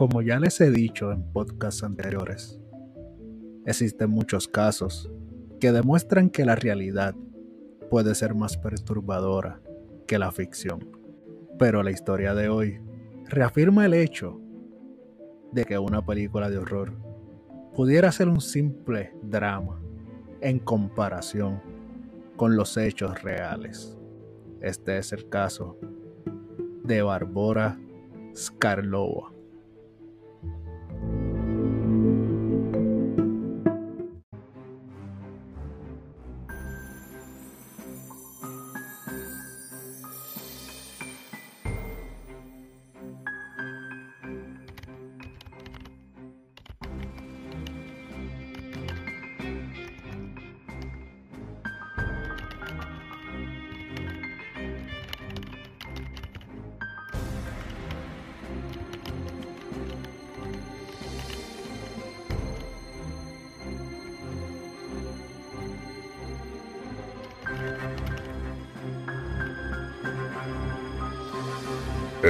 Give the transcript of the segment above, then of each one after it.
Como ya les he dicho en podcasts anteriores, existen muchos casos que demuestran que la realidad puede ser más perturbadora que la ficción. Pero la historia de hoy reafirma el hecho de que una película de horror pudiera ser un simple drama en comparación con los hechos reales. Este es el caso de Barbora Skarlova.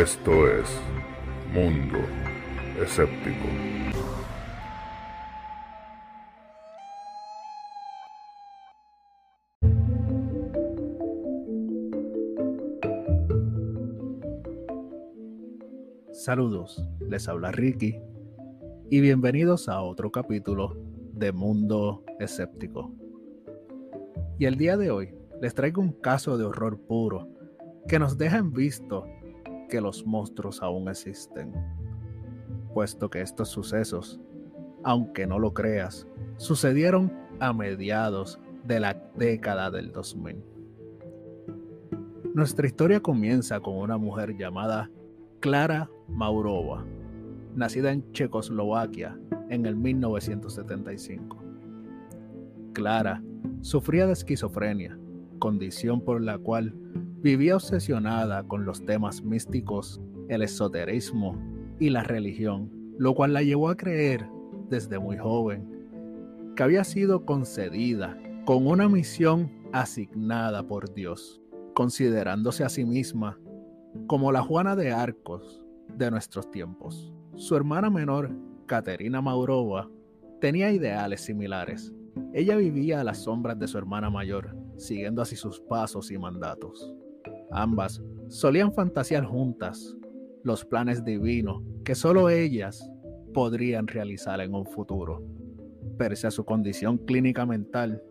Esto es Mundo Escéptico. Saludos, les habla Ricky y bienvenidos a otro capítulo de Mundo Escéptico. Y el día de hoy les traigo un caso de horror puro que nos deja en visto que los monstruos aún existen, puesto que estos sucesos, aunque no lo creas, sucedieron a mediados de la década del 2000. Nuestra historia comienza con una mujer llamada Clara Maurova, nacida en Checoslovaquia en el 1975. Clara sufría de esquizofrenia, condición por la cual vivía obsesionada con los temas místicos, el esoterismo y la religión, lo cual la llevó a creer desde muy joven que había sido concedida con una misión asignada por Dios, considerándose a sí misma como la Juana de Arcos de nuestros tiempos. Su hermana menor, Caterina Maurova, tenía ideales similares. Ella vivía a las sombras de su hermana mayor, siguiendo así sus pasos y mandatos. Ambas solían fantasear juntas los planes divinos que solo ellas podrían realizar en un futuro. Pese a su condición clínica mental,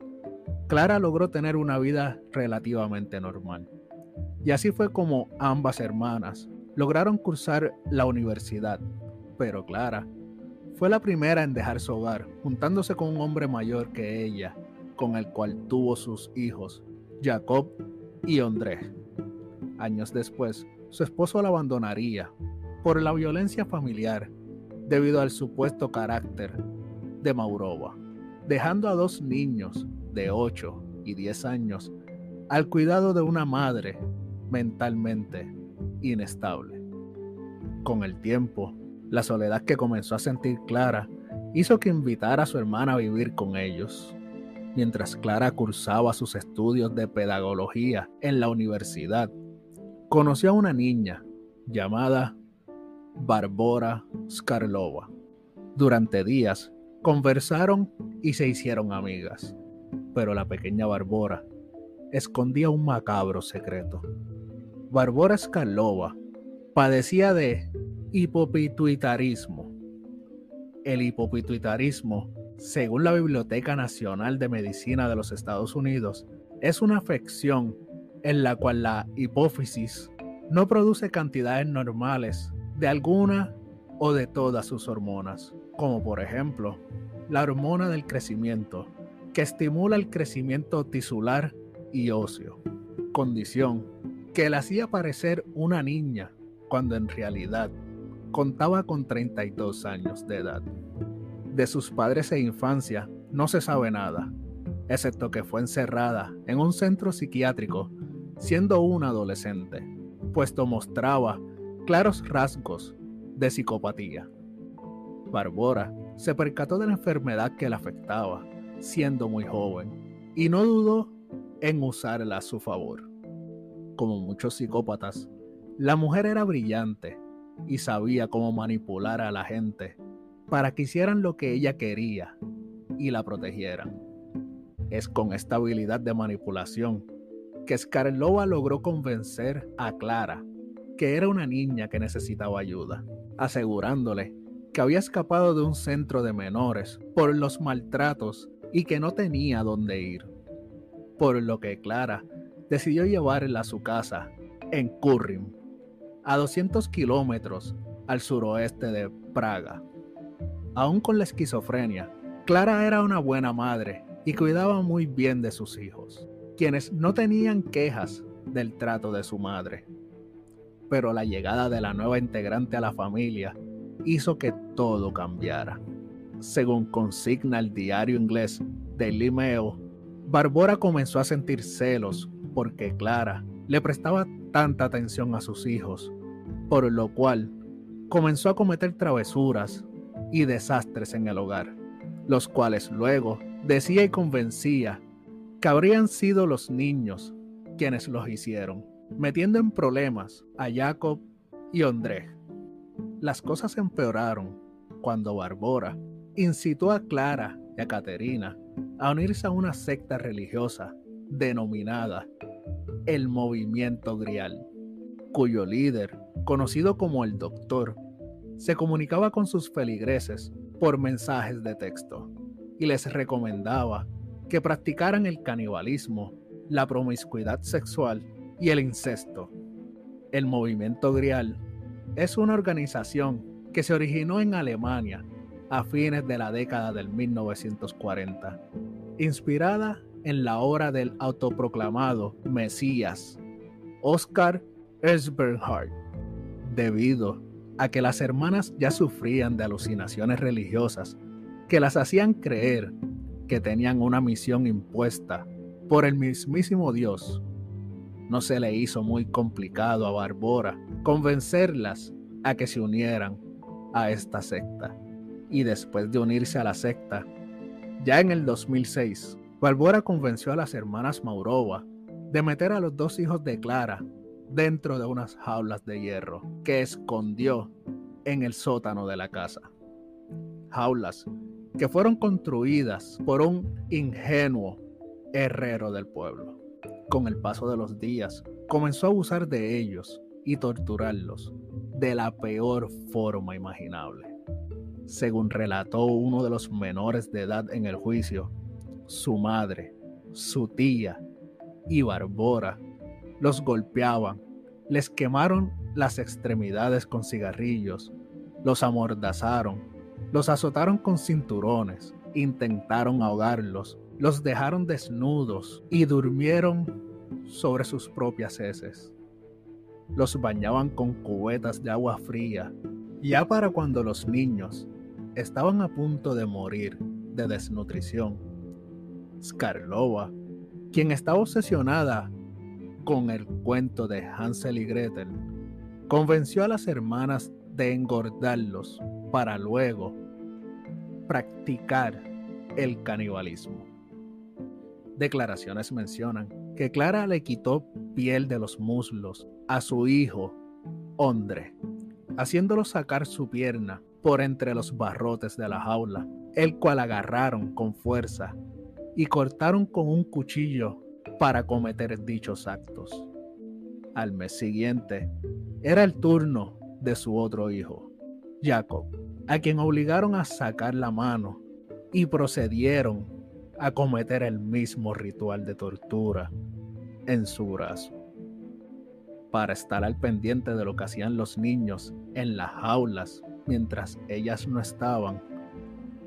Clara logró tener una vida relativamente normal. Y así fue como ambas hermanas lograron cursar la universidad. Pero Clara fue la primera en dejar su hogar, juntándose con un hombre mayor que ella, con el cual tuvo sus hijos, Jacob y André. Años después, su esposo la abandonaría por la violencia familiar debido al supuesto carácter de Maurova, dejando a dos niños de 8 y 10 años al cuidado de una madre mentalmente inestable. Con el tiempo, la soledad que comenzó a sentir Clara hizo que invitara a su hermana a vivir con ellos. Mientras Clara cursaba sus estudios de pedagogía en la universidad, conoció a una niña llamada Barbora Skarlova. Durante días conversaron y se hicieron amigas, pero la pequeña Barbora escondía un macabro secreto. Barbora Skarlova padecía de hipopituitarismo. El hipopituitarismo, según la Biblioteca Nacional de Medicina de los Estados Unidos, es una afección en la cual la hipófisis no produce cantidades normales de alguna o de todas sus hormonas, como por ejemplo la hormona del crecimiento, que estimula el crecimiento tisular y óseo, condición que la hacía parecer una niña cuando en realidad contaba con 32 años de edad. De sus padres e infancia no se sabe nada, excepto que fue encerrada en un centro psiquiátrico siendo un adolescente, puesto mostraba claros rasgos de psicopatía. Barbora se percató de la enfermedad que la afectaba, siendo muy joven, y no dudó en usarla a su favor. Como muchos psicópatas, la mujer era brillante y sabía cómo manipular a la gente para que hicieran lo que ella quería y la protegieran. Es con esta habilidad de manipulación que Scarlova logró convencer a Clara que era una niña que necesitaba ayuda, asegurándole que había escapado de un centro de menores por los maltratos y que no tenía dónde ir. Por lo que Clara decidió llevarla a su casa en Kurrim, a 200 kilómetros al suroeste de Praga. Aún con la esquizofrenia, Clara era una buena madre y cuidaba muy bien de sus hijos, quienes no tenían quejas del trato de su madre. Pero la llegada de la nueva integrante a la familia hizo que todo cambiara. Según consigna el diario inglés Daily Mail, Barbora comenzó a sentir celos porque Clara le prestaba tanta atención a sus hijos, por lo cual comenzó a cometer travesuras y desastres en el hogar, los cuales luego decía y convencía que habrían sido los niños quienes los hicieron, metiendo en problemas a Jacob y André. Las cosas empeoraron cuando Barbora incitó a Clara y a Caterina a unirse a una secta religiosa denominada el Movimiento Grial, cuyo líder, conocido como el Doctor, se comunicaba con sus feligreses por mensajes de texto y les recomendaba que practicaran el canibalismo, la promiscuidad sexual y el incesto. El movimiento Grial es una organización que se originó en Alemania a fines de la década del 1940, inspirada en la obra del autoproclamado Mesías, Oscar Esbernhardt, debido a que las hermanas ya sufrían de alucinaciones religiosas que las hacían creer que tenían una misión impuesta por el mismísimo Dios. No se le hizo muy complicado a Barbora convencerlas a que se unieran a esta secta. Y después de unirse a la secta, ya en el 2006, Barbora convenció a las hermanas Maurova de meter a los dos hijos de Clara dentro de unas jaulas de hierro que escondió en el sótano de la casa. Jaulas que fueron construidas por un ingenuo herrero del pueblo. Con el paso de los días, comenzó a abusar de ellos y torturarlos de la peor forma imaginable. Según relató uno de los menores de edad en el juicio, su madre, su tía y Barbora los golpeaban, les quemaron las extremidades con cigarrillos, los amordazaron, los azotaron con cinturones, intentaron ahogarlos, los dejaron desnudos y durmieron sobre sus propias heces. Los bañaban con cubetas de agua fría, ya para cuando los niños estaban a punto de morir de desnutrición. Skarlova, quien estaba obsesionada con el cuento de Hansel y Gretel, convenció a las hermanas de engordarlos para luego practicar el canibalismo. Declaraciones mencionan que Clara le quitó piel de los muslos a su hijo, Ondre, haciéndolo sacar su pierna por entre los barrotes de la jaula, el cual agarraron con fuerza y cortaron con un cuchillo para cometer dichos actos. Al mes siguiente, era el turno de su otro hijo, Jacob, a quien obligaron a sacar la mano y procedieron a cometer el mismo ritual de tortura en su brazo. Para estar al pendiente de lo que hacían los niños en las jaulas mientras ellas no estaban,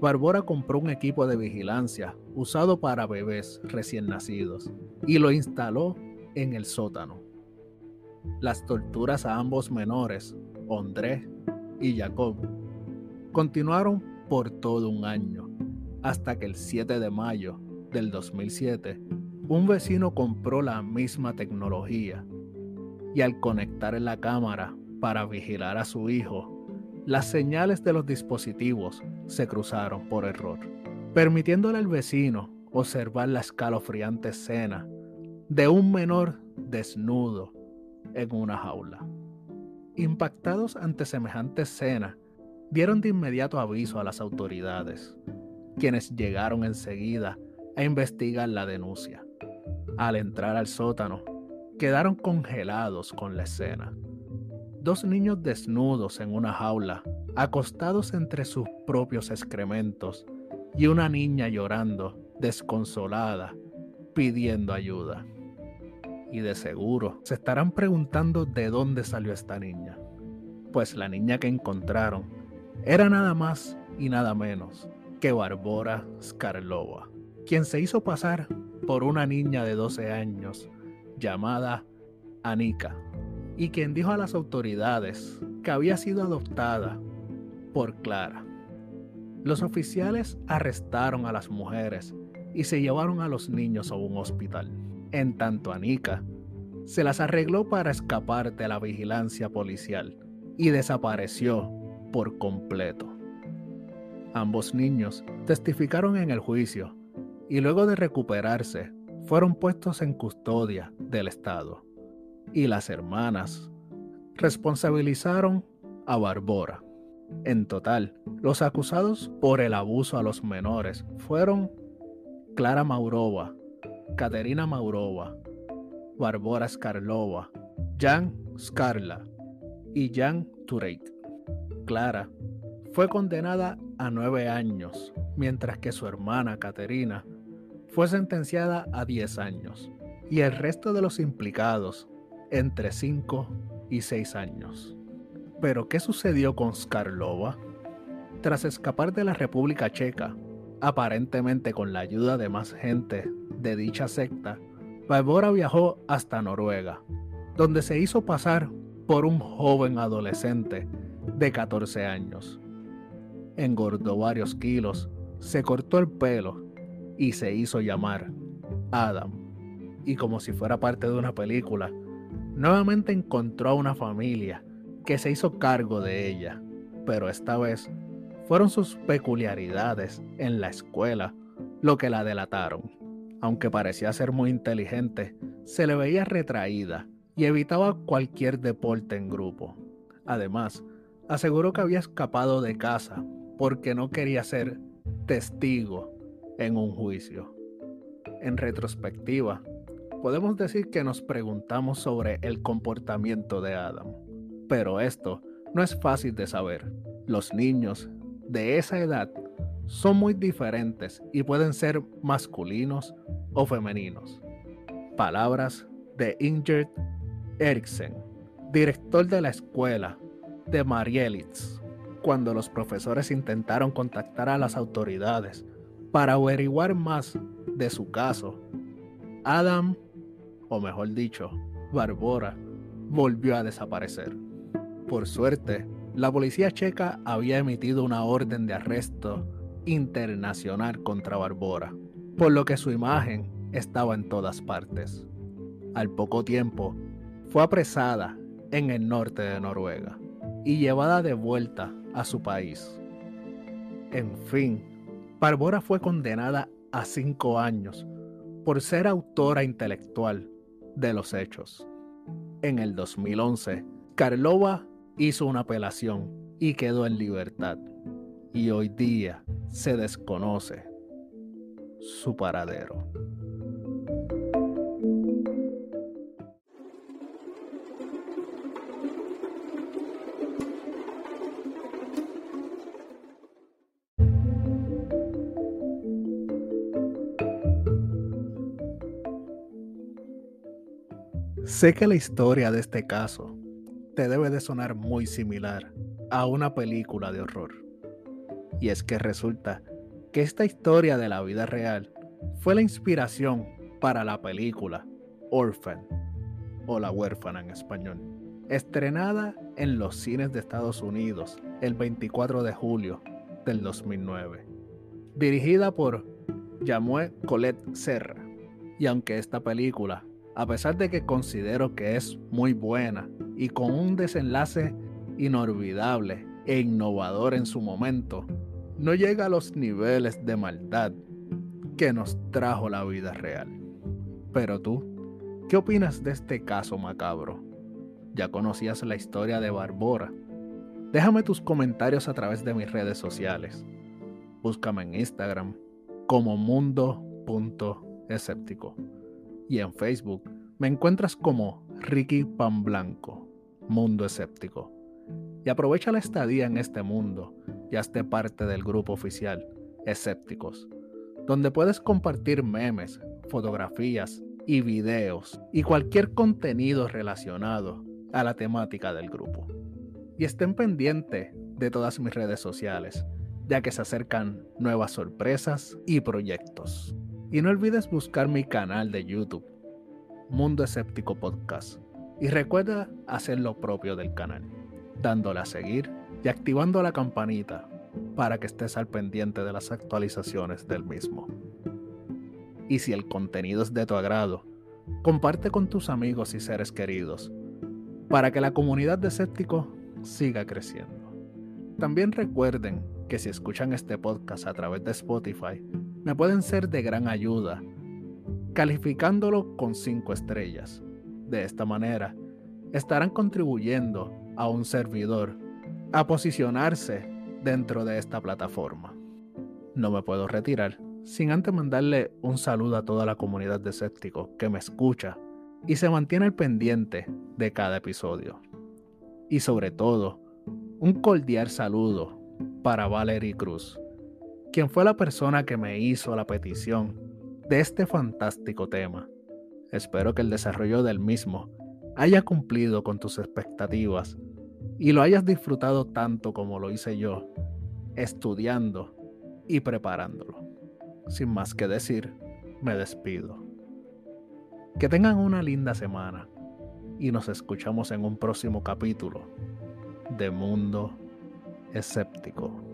Barbora compró un equipo de vigilancia usado para bebés recién nacidos y lo instaló en el sótano. Las torturas a ambos menores, André y Jacob, continuaron por todo un año, hasta que el 7 de mayo del 2007, un vecino compró la misma tecnología y al conectar en la cámara para vigilar a su hijo, las señales de los dispositivos se cruzaron por error, permitiéndole al vecino observar la escalofriante escena de un menor desnudo en una jaula. Impactados ante semejante escena, dieron de inmediato aviso a las autoridades, quienes llegaron enseguida a investigar la denuncia. Al entrar al sótano, quedaron congelados con la escena. Dos niños desnudos en una jaula, acostados entre sus propios excrementos, y una niña llorando, desconsolada, pidiendo ayuda. Y de seguro se estarán preguntando de dónde salió esta niña. Pues la niña que encontraron era nada más y nada menos que Barbora Skarlova, quien se hizo pasar por una niña de 12 años llamada Anika, y quien dijo a las autoridades que había sido adoptada por Clara. Los oficiales arrestaron a las mujeres y se llevaron a los niños a un hospital. En tanto, Anika se las arregló para escapar de la vigilancia policial y desapareció por completo. Ambos niños testificaron en el juicio y luego de recuperarse fueron puestos en custodia del Estado. Y las hermanas responsabilizaron a Barbora. En total, los acusados por el abuso a los menores fueron Clara Maurova, Caterina Maurova, Barbora Skarlova, Jan Skarla y Jan Tureit. Clara fue condenada a nueve años, mientras que su hermana Caterina fue sentenciada a 10 años y el resto de los implicados entre 5 y 6 años. Pero, ¿qué sucedió con Skarlova? Tras escapar de la República Checa, aparentemente con la ayuda de más gente de dicha secta, Barbora viajó hasta Noruega, donde se hizo pasar por un joven adolescente de 14 años. Engordó varios kilos, se cortó el pelo y se hizo llamar Adam. Y como si fuera parte de una película, nuevamente encontró a una familia que se hizo cargo de ella, pero esta vez fueron sus peculiaridades en la escuela lo que la delataron. Aunque parecía ser muy inteligente, se le veía retraída y evitaba cualquier deporte en grupo. Además, aseguró que había escapado de casa porque no quería ser testigo en un juicio. En retrospectiva, podemos decir que nos preguntamos sobre el comportamiento de Adam. Pero esto no es fácil de saber. Los niños de esa edad son muy diferentes y pueden ser masculinos o femeninos. Palabras de Ingrid Eriksen, director de la escuela de Marielitz, cuando los profesores intentaron contactar a las autoridades para averiguar más de su caso. Adam, o mejor dicho, Barbora, volvió a desaparecer. Por suerte, la policía checa había emitido una orden de arresto internacional contra Barbora, por lo que su imagen estaba en todas partes. Al poco tiempo, fue apresada en el norte de Noruega y llevada de vuelta a su país. En fin, Barbora fue condenada a cinco años por ser autora intelectual de los hechos. En el 2011, Karlova hizo una apelación y quedó en libertad. Y hoy día se desconoce su paradero. Sé que la historia de este caso te debe de sonar muy similar a una película de horror. Y es que resulta que esta historia de la vida real fue la inspiración para la película Orphan, o La huérfana en español, estrenada en los cines de Estados Unidos el 24 de julio del 2009, dirigida por Jamue Colette Serra. Y aunque esta película, a pesar de que considero que es muy buena y con un desenlace inolvidable e innovador en su momento, no llega a los niveles de maldad que nos trajo la vida real. Pero tú, ¿qué opinas de este caso macabro? ya conocías la historia de Barbora. Déjame tus comentarios a través de mis redes sociales. Búscame en Instagram como mundo.escéptico y en Facebook me encuentras como Ricky Pan Blanco, Mundo Escéptico. Y aprovecha la estadía en este mundo y hazte parte del grupo oficial Escépticos, donde puedes compartir memes, fotografías y videos y cualquier contenido relacionado a la temática del grupo. Y estén pendientes de todas mis redes sociales, ya que se acercan nuevas sorpresas y proyectos. Y no olvides buscar mi canal de YouTube, Mundo Escéptico Podcast. Y recuerda hacer lo propio del canal, dándole a seguir y activando la campanita para que estés al pendiente de las actualizaciones del mismo. Y si el contenido es de tu agrado, comparte con tus amigos y seres queridos para que la comunidad de escépticos siga creciendo. También recuerden que si escuchan este podcast a través de Spotify, me pueden ser de gran ayuda calificándolo con 5 estrellas. De esta manera, estarán contribuyendo a un servidor a posicionarse dentro de esta plataforma. No me puedo retirar sin antes mandarle un saludo a toda la comunidad de escépticos que me escucha y se mantiene al pendiente de cada episodio. Y sobre todo, un cordial saludo para Valerie Cruz, quien fue la persona que me hizo la petición de este fantástico tema. Espero que el desarrollo del mismo haya cumplido con tus expectativas y lo hayas disfrutado tanto como lo hice yo, estudiando y preparándolo. Sin más que decir, me despido. Que tengan una linda semana y nos escuchamos en un próximo capítulo de Mundo Escéptico.